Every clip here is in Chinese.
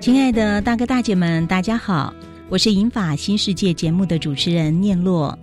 亲爱的大哥大姐们，大家好，我是银法新世界节目的主持人念洛。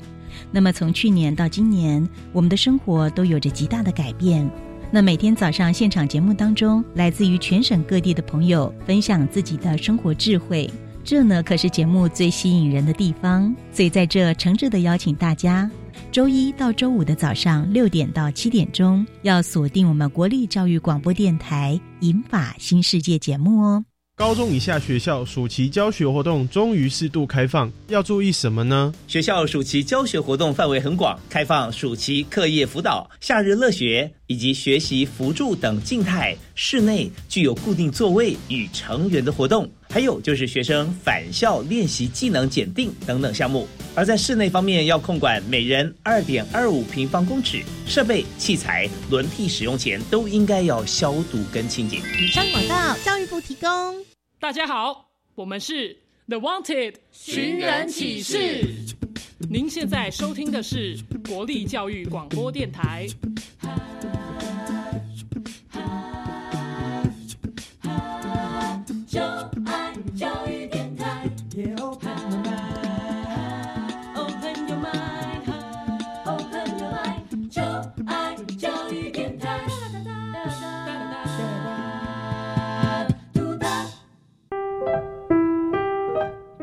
那么从去年到今年，我们的生活都有着极大的改变。那每天早上现场节目当中，来自于全省各地的朋友分享自己的生活智慧，这呢可是节目最吸引人的地方。所以在这诚挚的邀请大家，周一到周五的早上六点到七点钟，要锁定我们国立教育广播电台《银法新世界》节目哦。高中以下学校暑期教学活动终于适度开放，要注意什么呢？学校暑期教学活动范围很广，开放暑期课业辅导、夏日乐学以及学习辅助等静态、室内具有固定座位与成员的活动。还有就是学生返校练习技能检定等等项目，而在室内方面要控管每人二点二五平方公尺，设备器材轮替使用前都应该要消毒跟清洁。以上广告，教育部提供。大家好，我们是 The Wanted 寻人启事。您现在收听的是国立教育广播电台。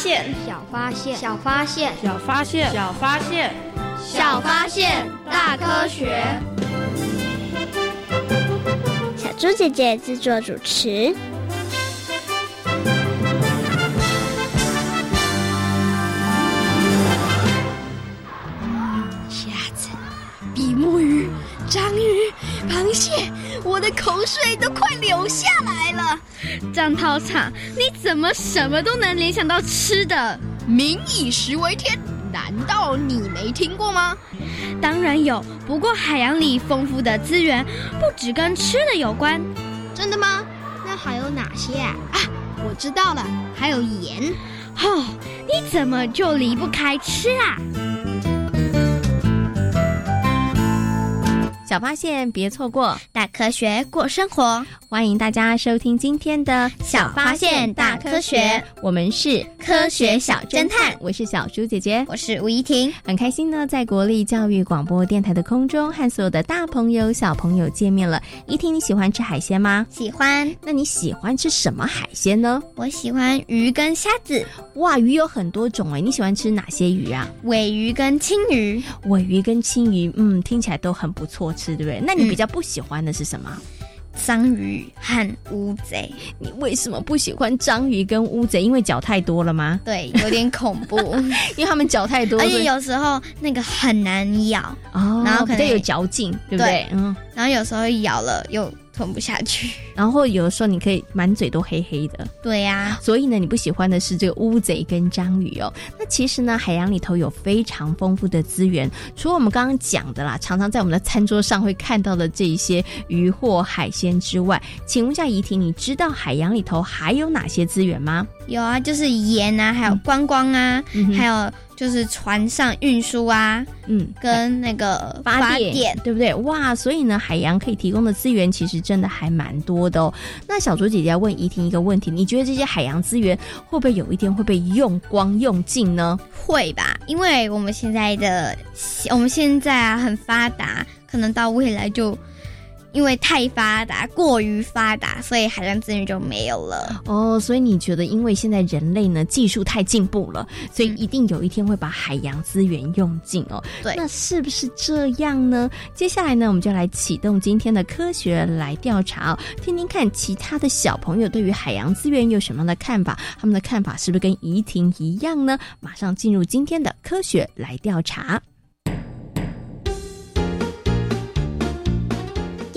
小发现，小发现，小发现，小发现，小发现，小发现，大科学。小猪姐姐制作主持。的口水都快流下来了，张涛场，你怎么什么都能联想到吃的？民以食为天，难道你没听过吗？当然有，不过海洋里丰富的资源不只跟吃的有关。真的吗？那还有哪些啊？啊，我知道了，还有盐。哦，你怎么就离不开吃啊？小发现，别错过大科学过生活。欢迎大家收听今天的《小发现大科学》，我们是科学小侦探。我是小猪姐姐，我是吴怡婷。很开心呢，在国立教育广播电台的空中和所有的大朋友、小朋友见面了。怡婷，你喜欢吃海鲜吗？喜欢。那你喜欢吃什么海鲜呢？我喜欢鱼跟虾子。哇，鱼有很多种哎，你喜欢吃哪些鱼啊？尾鱼跟青鱼。尾鱼跟青鱼，嗯，听起来都很不错吃，对不对？那你比较不喜欢的是什么？章鱼和乌贼，你为什么不喜欢章鱼跟乌贼？因为脚太多了吗？对，有点恐怖，因为他们脚太多，而且有时候那个很难咬哦，然后可能有嚼劲，对不对？嗯，然后有时候咬了又。吞不下去，然后有的时候你可以满嘴都黑黑的，对呀。所以呢，你不喜欢的是这个乌贼跟章鱼哦。那其实呢，海洋里头有非常丰富的资源，除了我们刚刚讲的啦，常常在我们的餐桌上会看到的这一些鱼或海鲜之外，请问一下怡婷，你知道海洋里头还有哪些资源吗？有啊，就是盐啊，还有观光啊，还有。就是船上运输啊，嗯，跟那个发电，对不对？哇，所以呢，海洋可以提供的资源其实真的还蛮多的哦。那小竹姐姐要问怡婷一个问题：你觉得这些海洋资源会不会有一天会被用光用尽呢？会吧，因为我们现在的我们现在啊很发达，可能到未来就因为太发达，过于发达，所以海洋资源就没有了。哦，所以你觉得，因为现在人类呢技术太进步了，所以一定有一天会把海洋资源用尽哦。对，那是不是这样呢？接下来呢，我们就来启动今天的科学来调查哦，听听看其他的小朋友对于海洋资源有什么样的看法，他们的看法是不是跟怡婷一样呢？马上进入今天的科学来调查。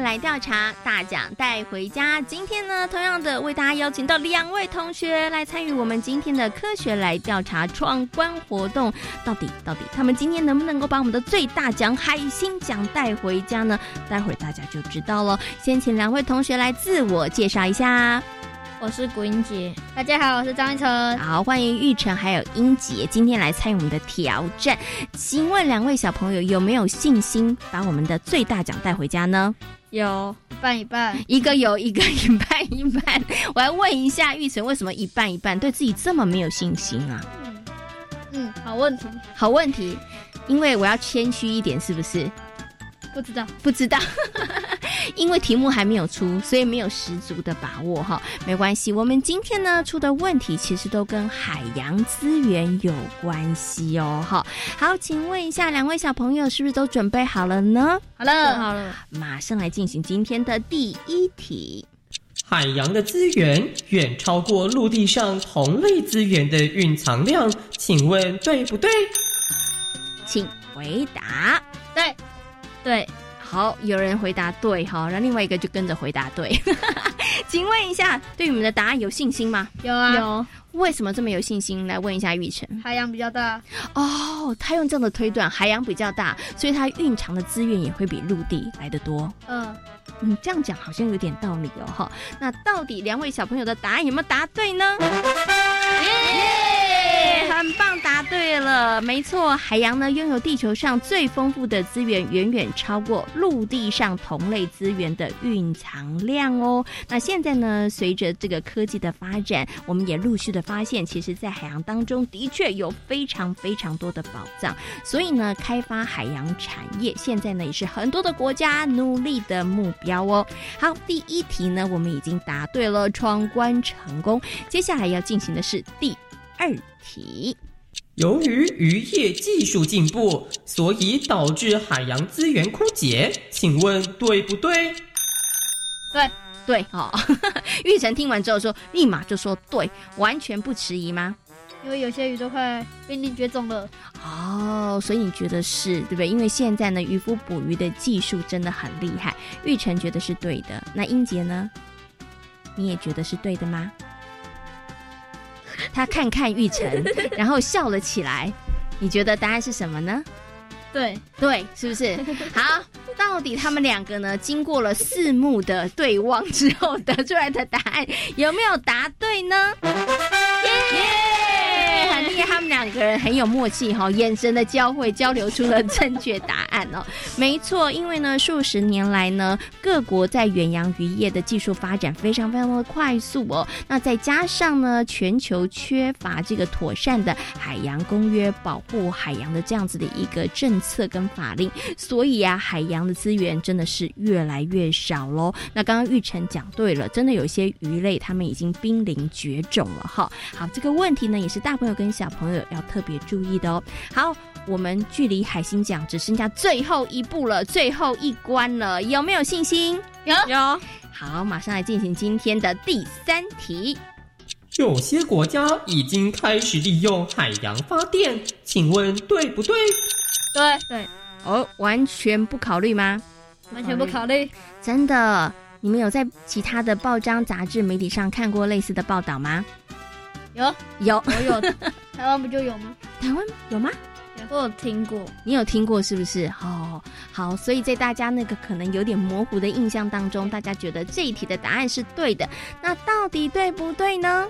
来调查，大奖带回家。今天呢，同样的为大家邀请到两位同学来参与我们今天的科学来调查闯关活动。到底到底，他们今天能不能够把我们的最大奖海星奖带回家呢？待会儿大家就知道了。先请两位同学来自我介绍一下。我是古英杰，大家好，我是张一成。好，欢迎玉成还有英杰今天来参与我们的挑战。请问两位小朋友有没有信心把我们的最大奖带回家呢？有一半一半，一个有一个一半一半。我要问一下玉成，为什么一半一半？对自己这么没有信心啊？嗯嗯，好问题，好问题。因为我要谦虚一点，是不是？不知道，不知道。因为题目还没有出，所以没有十足的把握哈。没关系，我们今天呢出的问题其实都跟海洋资源有关系哦。哈，好，请问一下两位小朋友是不是都准备好了呢？好了，好了，马上来进行今天的第一题。海洋的资源远超过陆地上同类资源的蕴藏量，请问对不对？请回答。对，好，有人回答对哈，然后另外一个就跟着回答对。请问一下，对你们的答案有信心吗？有啊，有。为什么这么有信心？来问一下玉成。海洋比较大哦，他用这样的推断，海洋比较大，所以它蕴藏的资源也会比陆地来的多。嗯，你这样讲好像有点道理哦哈。那到底两位小朋友的答案有没有答对呢？棒，答对了，没错，海洋呢拥有地球上最丰富的资源，远远超过陆地上同类资源的蕴藏量哦。那现在呢，随着这个科技的发展，我们也陆续的发现，其实，在海洋当中的确有非常非常多的宝藏。所以呢，开发海洋产业，现在呢也是很多的国家努力的目标哦。好，第一题呢，我们已经答对了，闯关成功。接下来要进行的是第。二题，由于渔业技术进步，所以导致海洋资源枯竭，请问对不对？对对哦，玉成听完之后说，立马就说对，完全不迟疑吗？因为有些鱼都快濒临绝种了。哦，所以你觉得是对不对？因为现在呢，渔夫捕鱼的技术真的很厉害。玉成觉得是对的，那英杰呢？你也觉得是对的吗？他看看玉成，然后笑了起来。你觉得答案是什么呢？对对，是不是？好，到底他们两个呢？经过了四目的对望之后，得出来的答案有没有答对呢？因为他们两个人很有默契哈，眼神的交汇交流出了正确答案哦。没错，因为呢，数十年来呢，各国在远洋渔业的技术发展非常非常的快速哦。那再加上呢，全球缺乏这个妥善的海洋公约保护海洋的这样子的一个政策跟法令，所以啊，海洋的资源真的是越来越少喽。那刚刚玉成讲对了，真的有些鱼类他们已经濒临绝种了哈。好，这个问题呢，也是大朋友跟小朋友要特别注意的哦。好，我们距离海星奖只剩下最后一步了，最后一关了，有没有信心？有有。好，马上来进行今天的第三题。有些国家已经开始利用海洋发电，请问对不对？对对。哦，完全不考虑吗？完全不考虑。真的？你们有在其他的报章、杂志、媒体上看过类似的报道吗？有有我有，台湾不就有吗？台湾有吗？我有听过，你有听过是不是？哦，好，所以在大家那个可能有点模糊的印象当中，大家觉得这一题的答案是对的，那到底对不对呢？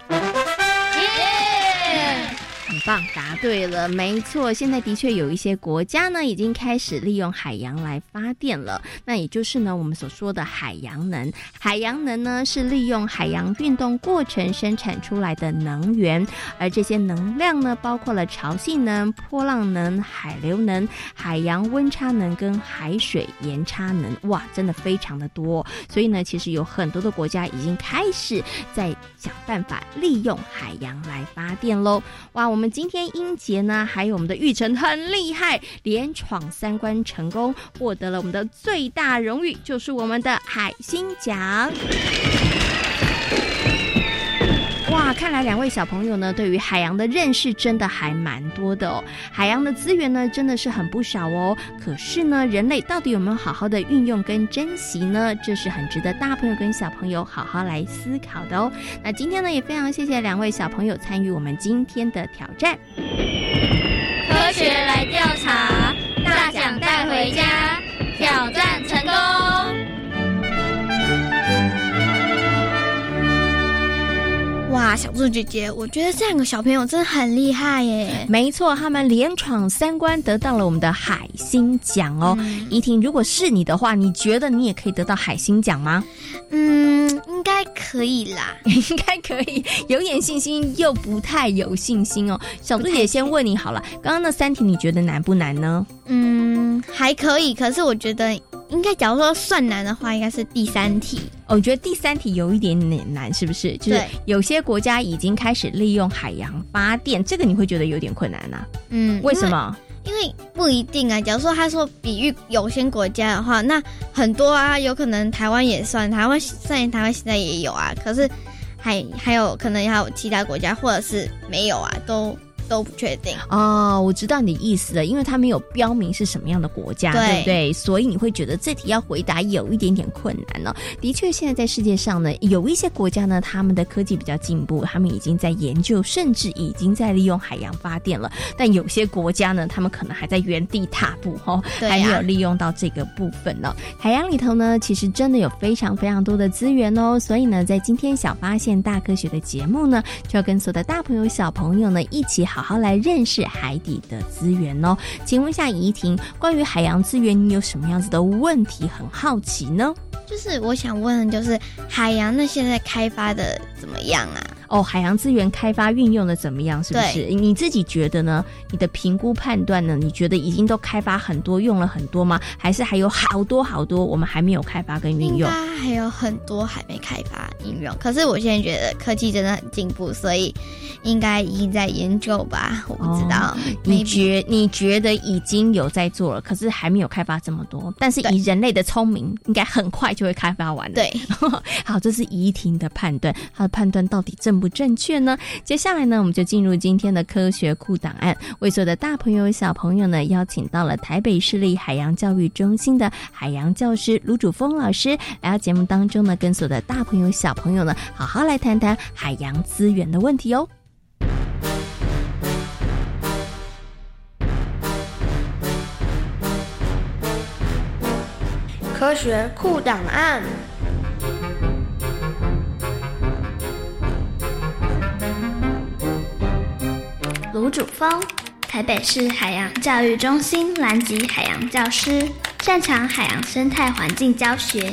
很棒，答对了，没错。现在的确有一些国家呢，已经开始利用海洋来发电了。那也就是呢，我们所说的海洋能。海洋能呢，是利用海洋运动过程生产出来的能源，而这些能量呢，包括了潮汐能、波浪能、海流能、海洋温差能跟海水盐差能。哇，真的非常的多。所以呢，其实有很多的国家已经开始在想办法利用海洋来发电喽。哇，我们。我们今天英杰呢，还有我们的玉成很厉害，连闯三关成功，获得了我们的最大荣誉，就是我们的海星奖。看来两位小朋友呢，对于海洋的认识真的还蛮多的哦。海洋的资源呢，真的是很不少哦。可是呢，人类到底有没有好好的运用跟珍惜呢？这是很值得大朋友跟小朋友好好来思考的哦。那今天呢，也非常谢谢两位小朋友参与我们今天的挑战。科学来调查，大奖带回家，哇，小猪姐姐，我觉得这两个小朋友真的很厉害耶！没错，他们连闯三关，得到了我们的海星奖哦。怡婷，如果是你的话，你觉得你也可以得到海星奖吗？嗯，应该可以啦，应该可以，有点信心又不太有信心哦。小猪姐先问你好了，刚刚那三题你觉得难不难呢？嗯，还可以，可是我觉得应该，假如说算难的话，应该是第三题。我觉得第三题有一点点难，是不是？就是有些国家已经开始利用海洋发电，这个你会觉得有点困难呐？嗯，为什么？因为不一定啊。假如说他说比喻有些国家的话，那很多啊，有可能台湾也算，台湾虽然台湾现在也有啊，可是还还有可能还有其他国家，或者是没有啊，都。都不确定哦，我知道你的意思了，因为他没有标明是什么样的国家，对不对？所以你会觉得这题要回答有一点点困难呢。的确，现在在世界上呢，有一些国家呢，他们的科技比较进步，他们已经在研究，甚至已经在利用海洋发电了。但有些国家呢，他们可能还在原地踏步，哦，还没有利用到这个部分呢。海洋里头呢，其实真的有非常非常多的资源哦。所以呢，在今天小发现大科学的节目呢，就要跟所有的大朋友小朋友呢一起。好好来认识海底的资源哦，请问一下怡婷，关于海洋资源，你有什么样子的问题很好奇呢？就是我想问，就是海洋那现在开发的怎么样啊？哦，海洋资源开发运用的怎么样？是不是你自己觉得呢？你的评估判断呢？你觉得已经都开发很多，用了很多吗？还是还有好多好多我们还没有开发跟运用？还有很多还没开发应用。可是我现在觉得科技真的很进步，所以应该已经在研究吧？我不知道。你觉你觉得已经有在做了，可是还没有开发这么多。但是以人类的聪明，应该很快就会开发完。对，好，这是怡婷的判断，她的判断到底正。不正确呢？接下来呢，我们就进入今天的科学库档案。为所有的大朋友、小朋友呢，邀请到了台北市立海洋教育中心的海洋教师卢主峰老师来到节目当中呢，跟所有的大朋友、小朋友呢，好好来谈谈海洋资源的问题哦。科学库档案。卢主峰，台北市海洋教育中心南极海洋教师，擅长海洋生态环境教学。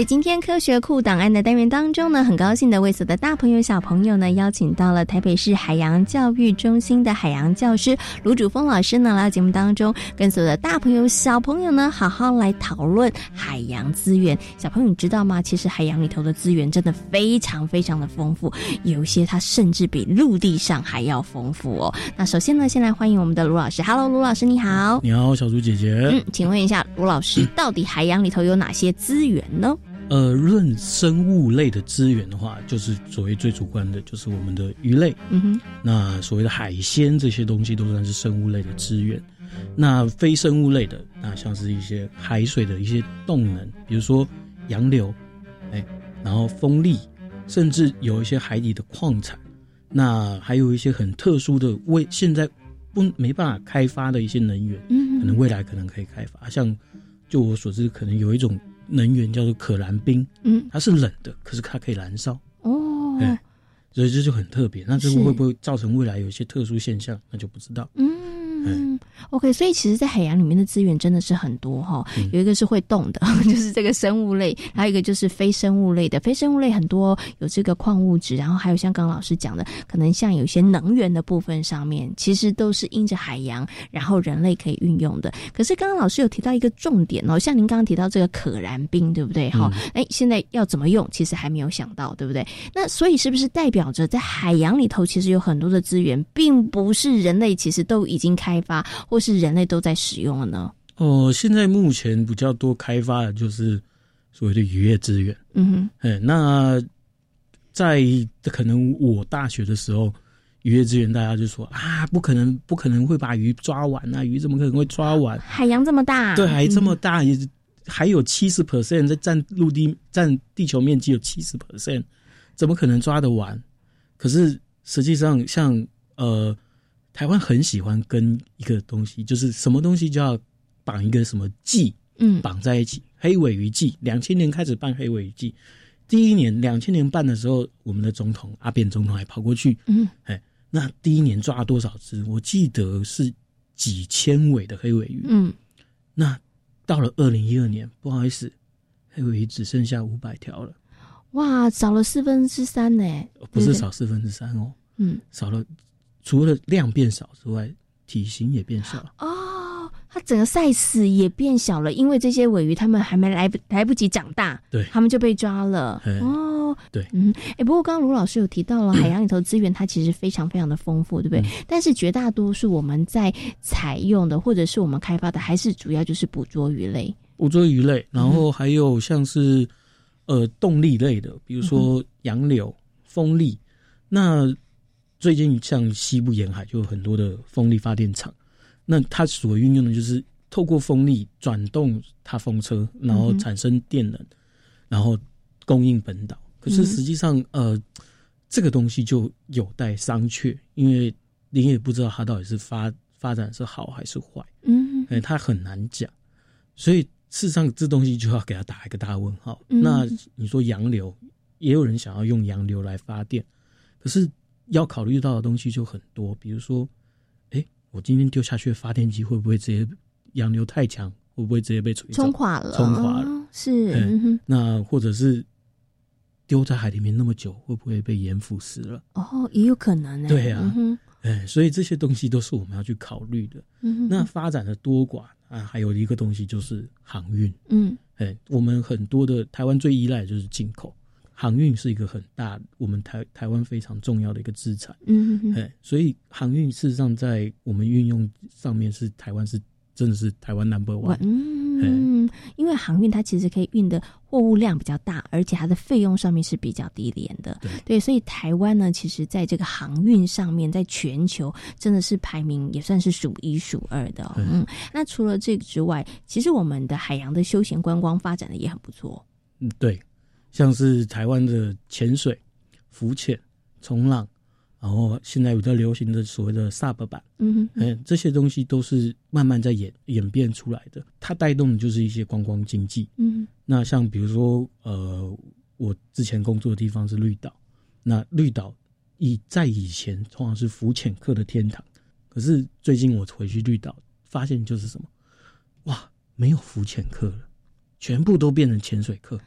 在今天科学库档案的单元当中呢，很高兴的为所有的大朋友、小朋友呢，邀请到了台北市海洋教育中心的海洋教师卢主峰老师呢，来到节目当中，跟所有的大朋友、小朋友呢，好好来讨论海洋资源。小朋友，你知道吗？其实海洋里头的资源真的非常非常的丰富，有一些它甚至比陆地上还要丰富哦。那首先呢，先来欢迎我们的卢老师。Hello，卢老师，你好。你好，小猪姐姐。嗯，请问一下，卢老师，到底海洋里头有哪些资源呢？呃，论生物类的资源的话，就是所谓最主观的，就是我们的鱼类。嗯哼。那所谓的海鲜这些东西都算是生物类的资源。那非生物类的，那像是一些海水的一些动能，比如说洋流，哎，然后风力，甚至有一些海底的矿产。那还有一些很特殊的，未现在不没办法开发的一些能源，嗯，可能未来可能可以开发。像就我所知，可能有一种。能源叫做可燃冰，嗯，它是冷的，可是它可以燃烧哦，所以这就很特别。那这个会不会造成未来有一些特殊现象？那就不知道。嗯，OK，所以其实，在海洋里面的资源真的是很多哈。有一个是会动的，就是这个生物类；还有一个就是非生物类的。非生物类很多有这个矿物质，然后还有像刚刚老师讲的，可能像有一些能源的部分上面，其实都是因着海洋，然后人类可以运用的。可是刚刚老师有提到一个重点哦，像您刚刚提到这个可燃冰，对不对？哈，哎，现在要怎么用，其实还没有想到，对不对？那所以是不是代表着在海洋里头，其实有很多的资源，并不是人类其实都已经开。开发或是人类都在使用了呢？哦，现在目前比较多开发的就是所谓的渔业资源。嗯哼，哎，那在可能我大学的时候，渔业资源大家就说啊，不可能，不可能会把鱼抓完啊，鱼怎么可能会抓完？海洋这么大，对，海这么大，也还有七十 percent 在占陆地占地球面积有七十 percent，怎么可能抓得完？可是实际上，像呃。台湾很喜欢跟一个东西，就是什么东西就要绑一个什么季，嗯，绑在一起。黑尾鱼季，两千年开始办黑尾鱼季，第一年两千年办的时候，我们的总统阿扁总统还跑过去，嗯，哎，那第一年抓了多少只？我记得是几千尾的黑尾鱼，嗯，那到了二零一二年，不好意思，黑尾鱼只剩下五百条了，哇，少了四分之三呢，不是少四分之三哦，嗯，少了。除了量变少之外，体型也变小了。哦，它整个 size 也变小了，因为这些尾鱼它们还没来不来不及长大，对，它们就被抓了。哦，对，嗯，哎，不过刚刚卢老师有提到了海洋里头资源，它其实非常非常的丰富，对不对？但是绝大多数我们在采用的，或者是我们开发的，还是主要就是捕捉鱼类，捕捉鱼类，然后还有像是呃动力类的，比如说杨柳、风力，那。最近像西部沿海就有很多的风力发电厂，那它所运用的就是透过风力转动它风车，然后产生电能，然后供应本岛。可是实际上，呃，这个东西就有待商榷，因为你也不知道它到底是发发展是好还是坏，嗯，哎，它很难讲。所以事实上，这东西就要给它打一个大问号。那你说洋流，也有人想要用洋流来发电，可是。要考虑到的东西就很多，比如说，哎，我今天丢下去的发电机会不会直接洋流太强，会不会直接被冲冲垮了？冲垮了，是。嗯那或者是丢在海里面那么久，会不会被盐腐蚀了？哦，也有可能。对啊，哎，所以这些东西都是我们要去考虑的。嗯那发展的多寡啊，还有一个东西就是航运。嗯，哎，我们很多的台湾最依赖的就是进口。航运是一个很大，我们台台湾非常重要的一个资产，嗯，哎，所以航运事实上在我们运用上面是台湾是真的是台湾 number one，嗯，因为航运它其实可以运的货物量比较大，而且它的费用上面是比较低廉的，对，所以台湾呢，其实在这个航运上面，在全球真的是排名也算是数一数二的，嗯，那除了这个之外，其实我们的海洋的休闲观光发展的也很不错，嗯，对。像是台湾的潜水、浮潜、冲浪，然后现在比较流行的所谓的 SUP 版，嗯嗯，这些东西都是慢慢在演演变出来的。它带动的就是一些观光经济。嗯，那像比如说，呃，我之前工作的地方是绿岛，那绿岛以在以前通常是浮潜客的天堂，可是最近我回去绿岛，发现就是什么，哇，没有浮潜客了，全部都变成潜水客。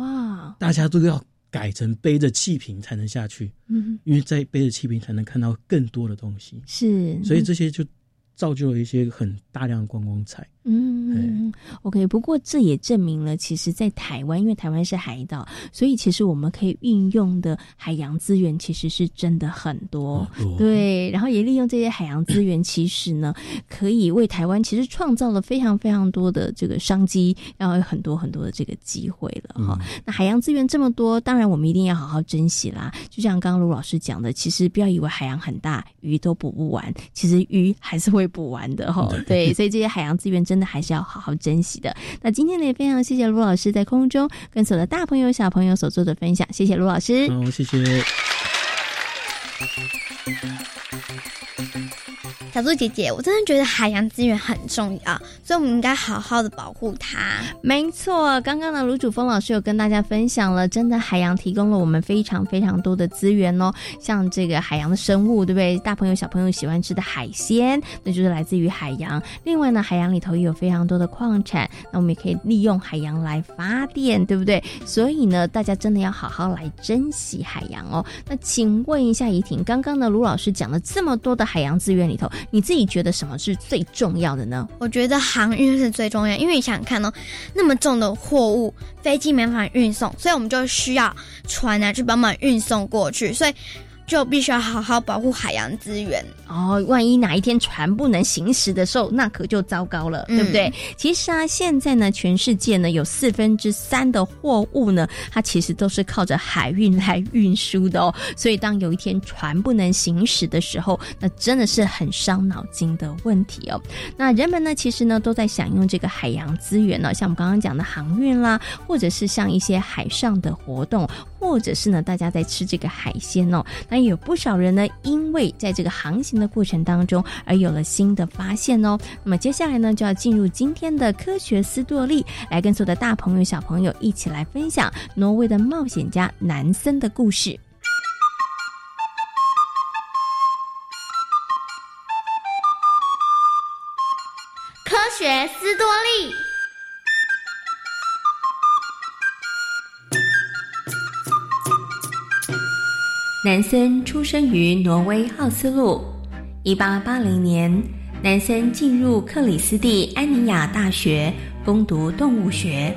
哇，大家都要改成背着气瓶才能下去，嗯，因为在背着气瓶才能看到更多的东西，是，所以这些就造就了一些很大量的观光彩。嗯，OK。不过这也证明了，其实，在台湾，因为台湾是海岛，所以其实我们可以运用的海洋资源其实是真的很多。对，然后也利用这些海洋资源，其实呢，可以为台湾其实创造了非常非常多的这个商机，然后有很多很多的这个机会了哈。那海洋资源这么多，当然我们一定要好好珍惜啦。就像刚刚卢老师讲的，其实不要以为海洋很大，鱼都捕不完，其实鱼还是会捕完的哈。对，所以这些海洋资源真的还是要好好珍惜的。那今天呢，也非常谢谢卢老师在空中跟所有的大朋友、小朋友所做的分享，谢谢卢老师。好，谢谢。小猪姐姐，我真的觉得海洋资源很重要，所以我们应该好好的保护它。没错，刚刚呢，卢主峰老师有跟大家分享了，真的海洋提供了我们非常非常多的资源哦，像这个海洋的生物，对不对？大朋友小朋友喜欢吃的海鲜，那就是来自于海洋。另外呢，海洋里头也有非常多的矿产，那我们也可以利用海洋来发电，对不对？所以呢，大家真的要好好来珍惜海洋哦。那请问一下怡婷，刚刚呢，卢老师讲的这么多的海洋资源里头。你自己觉得什么是最重要的呢？我觉得航运是最重要，因为你想想看哦，那么重的货物，飞机没法运送，所以我们就需要船啊去帮忙运送过去，所以。就必须要好好保护海洋资源哦。万一哪一天船不能行驶的时候，那可就糟糕了，对不对？其实啊，现在呢，全世界呢有四分之三的货物呢，它其实都是靠着海运来运输的哦。所以，当有一天船不能行驶的时候，那真的是很伤脑筋的问题哦。那人们呢，其实呢都在享用这个海洋资源呢，像我们刚刚讲的航运啦，或者是像一些海上的活动，或者是呢大家在吃这个海鲜哦。那有不少人呢，因为在这个航行的过程当中而有了新的发现哦。那么接下来呢，就要进入今天的科学斯多利，来跟所有的大朋友小朋友一起来分享挪威的冒险家南森的故事。科学斯多利。南森出生于挪威奥斯陆。一八八零年，南森进入克里斯蒂安尼亚大学攻读动物学。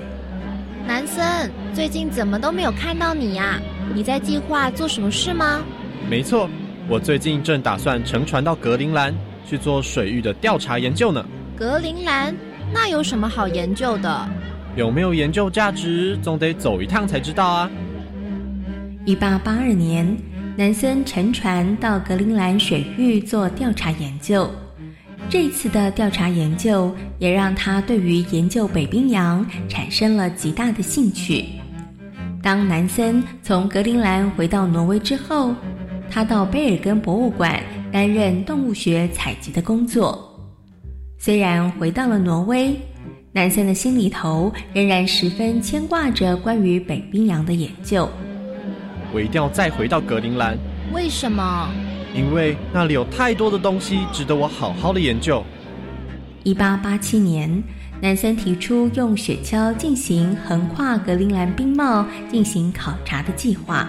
南森，最近怎么都没有看到你呀？你在计划做什么事吗？没错，我最近正打算乘船到格陵兰去做水域的调查研究呢。格陵兰？那有什么好研究的？有没有研究价值，总得走一趟才知道啊。一八八二年。南森乘船到格陵兰水域做调查研究，这次的调查研究也让他对于研究北冰洋产生了极大的兴趣。当南森从格陵兰回到挪威之后，他到贝尔根博物馆担任动物学采集的工作。虽然回到了挪威，南森的心里头仍然十分牵挂着关于北冰洋的研究。我一定要再回到格陵兰。为什么？因为那里有太多的东西值得我好好的研究。一八八七年，南森提出用雪橇进行横跨格陵兰冰帽进行考察的计划。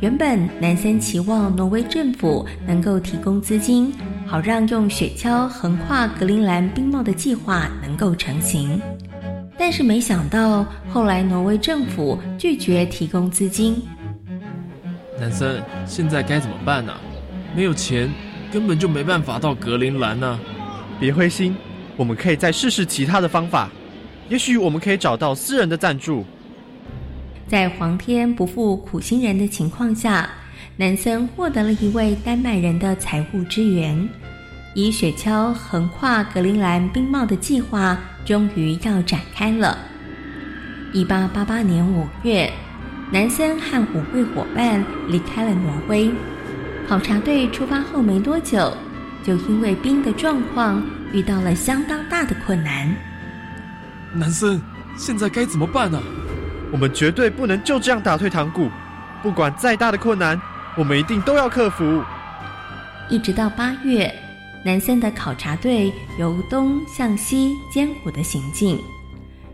原本南森期望挪威政府能够提供资金，好让用雪橇横跨格陵兰冰帽的计划能够成型。但是没想到，后来挪威政府拒绝提供资金。南森，现在该怎么办呢？没有钱，根本就没办法到格陵兰呢。别灰心，我们可以再试试其他的方法，也许我们可以找到私人的赞助。在皇天不负苦心人的情况下，南森获得了一位丹麦人的财务支援，以雪橇横跨格陵兰冰帽的计划终于要展开了。一八八八年五月。南森和舞会伙伴离开了挪威。考察队出发后没多久，就因为冰的状况遇到了相当大的困难。南森，现在该怎么办呢？我们绝对不能就这样打退堂鼓。不管再大的困难，我们一定都要克服。一直到八月，南森的考察队由东向西艰苦的行进，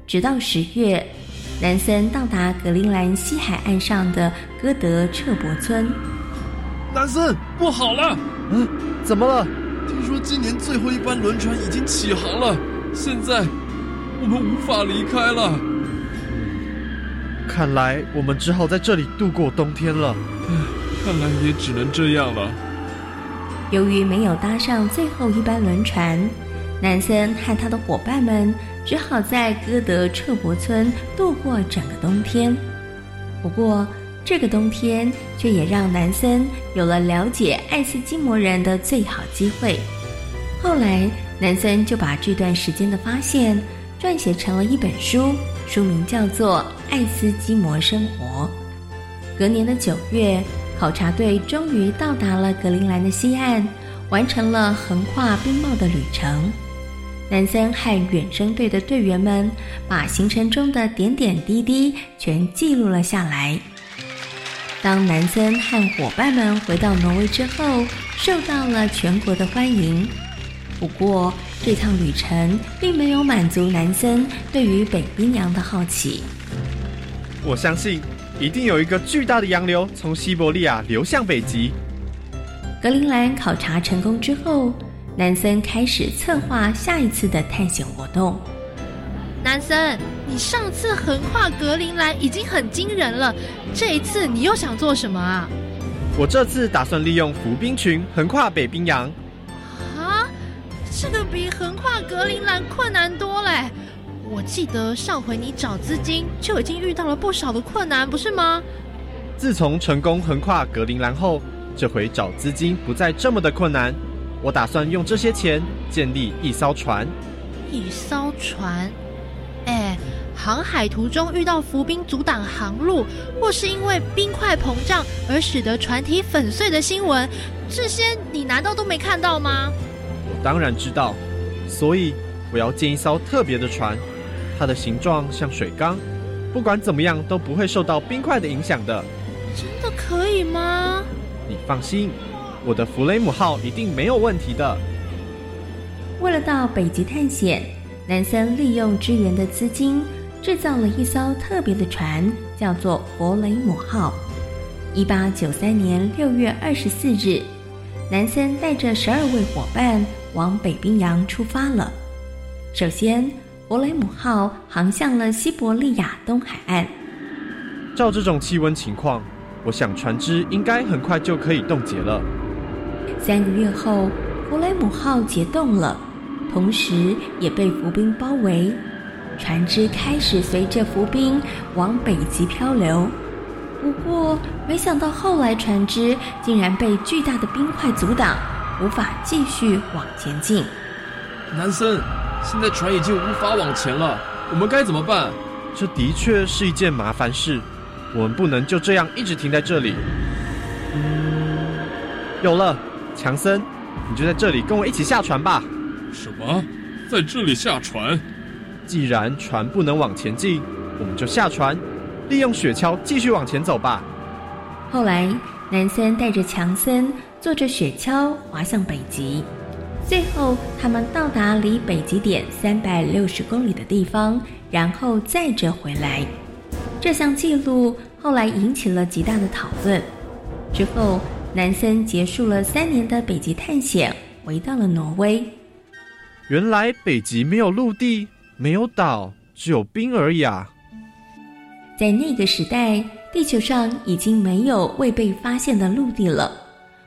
直到十月。南森到达格陵兰西海岸上的哥德彻伯村。南森，不好了！嗯，怎么了？听说今年最后一班轮船已经起航了，现在我们无法离开了。看来我们只好在这里度过冬天了。看来也只能这样了。由于没有搭上最后一班轮船，南森和他的伙伴们只好在哥德彻伯村度过整个冬天。不过，这个冬天却也让南森有了了解爱斯基摩人的最好机会。后来，南森就把这段时间的发现撰写成了一本书，书名叫做《爱斯基摩生活》。隔年的九月，考察队终于到达了格陵兰的西岸，完成了横跨冰帽的旅程。南森和远征队的队员们把行程中的点点滴滴全记录了下来。当南森和伙伴们回到挪威之后，受到了全国的欢迎。不过，这趟旅程并没有满足南森对于北冰洋的好奇。我相信，一定有一个巨大的洋流从西伯利亚流向北极。格陵兰考察成功之后，南森开始策划下一次的探险活动。南森，你上次横跨格陵兰已经很惊人了，这一次你又想做什么啊？我这次打算利用浮冰群横跨北冰洋。啊，这个比横跨格陵兰困难多嘞！我记得上回你找资金就已经遇到了不少的困难，不是吗？自从成功横跨格陵兰后，这回找资金不再这么的困难。我打算用这些钱建立一艘船。一艘船。哎，航海途中遇到浮冰阻挡航路，或是因为冰块膨胀而使得船体粉碎的新闻，这些你难道都没看到吗？我当然知道，所以我要建一艘特别的船，它的形状像水缸，不管怎么样都不会受到冰块的影响的。真的可以吗？你放心，我的弗雷姆号一定没有问题的。为了到北极探险。南森利用支援的资金，制造了一艘特别的船，叫做“弗雷姆号”。一八九三年六月二十四日，南森带着十二位伙伴往北冰洋出发了。首先，弗雷姆号航向了西伯利亚东海岸。照这种气温情况，我想船只应该很快就可以冻结了。三个月后，弗雷姆号解冻了。同时也被浮冰包围，船只开始随着浮冰往北极漂流。不过，没想到后来船只竟然被巨大的冰块阻挡，无法继续往前进。南森，现在船已经无法往前了，我们该怎么办？这的确是一件麻烦事，我们不能就这样一直停在这里。嗯，有了，强森，你就在这里跟我一起下船吧。什么？在这里下船？既然船不能往前进，我们就下船，利用雪橇继续往前走吧。后来，南森带着强森坐着雪橇滑向北极，最后他们到达离北极点三百六十公里的地方，然后再折回来。这项记录后来引起了极大的讨论。之后，南森结束了三年的北极探险，回到了挪威。原来北极没有陆地，没有岛，只有冰而已啊！在那个时代，地球上已经没有未被发现的陆地了。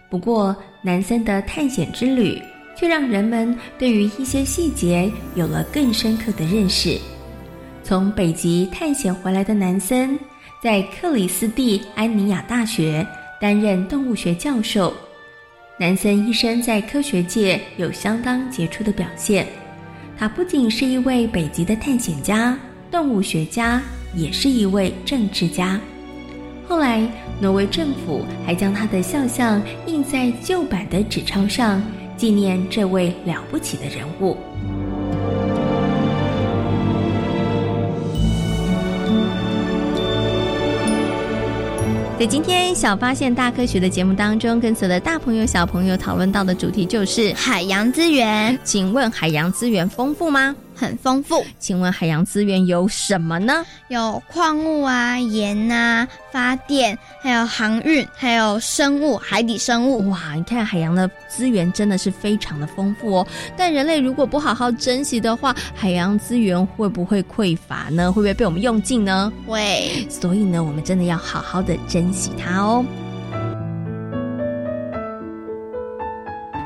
不过，南森的探险之旅却让人们对于一些细节有了更深刻的认识。从北极探险回来的南森，在克里斯蒂安尼亚大学担任动物学教授。南森一生在科学界有相当杰出的表现，他不仅是一位北极的探险家、动物学家，也是一位政治家。后来，挪威政府还将他的肖像印在旧版的纸钞上，纪念这位了不起的人物。在今天小发现大科学的节目当中，跟所有的大朋友小朋友讨论到的主题就是海洋资源。请问海洋资源丰富吗？很丰富。请问海洋资源有什么呢？有矿物啊、盐啊、发电，还有航运，还有生物、海底生物。哇，你看海洋的资源真的是非常的丰富哦。但人类如果不好好珍惜的话，海洋资源会不会匮乏呢？会不会被我们用尽呢？会。所以呢，我们真的要好好的珍惜它哦。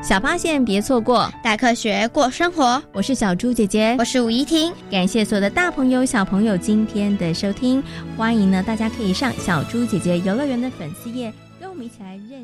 小发现，别错过大科学过生活。我是小猪姐姐，我是吴怡婷。感谢所有的大朋友、小朋友今天的收听，欢迎呢，大家可以上小猪姐姐游乐园的粉丝页，跟我们一起来认。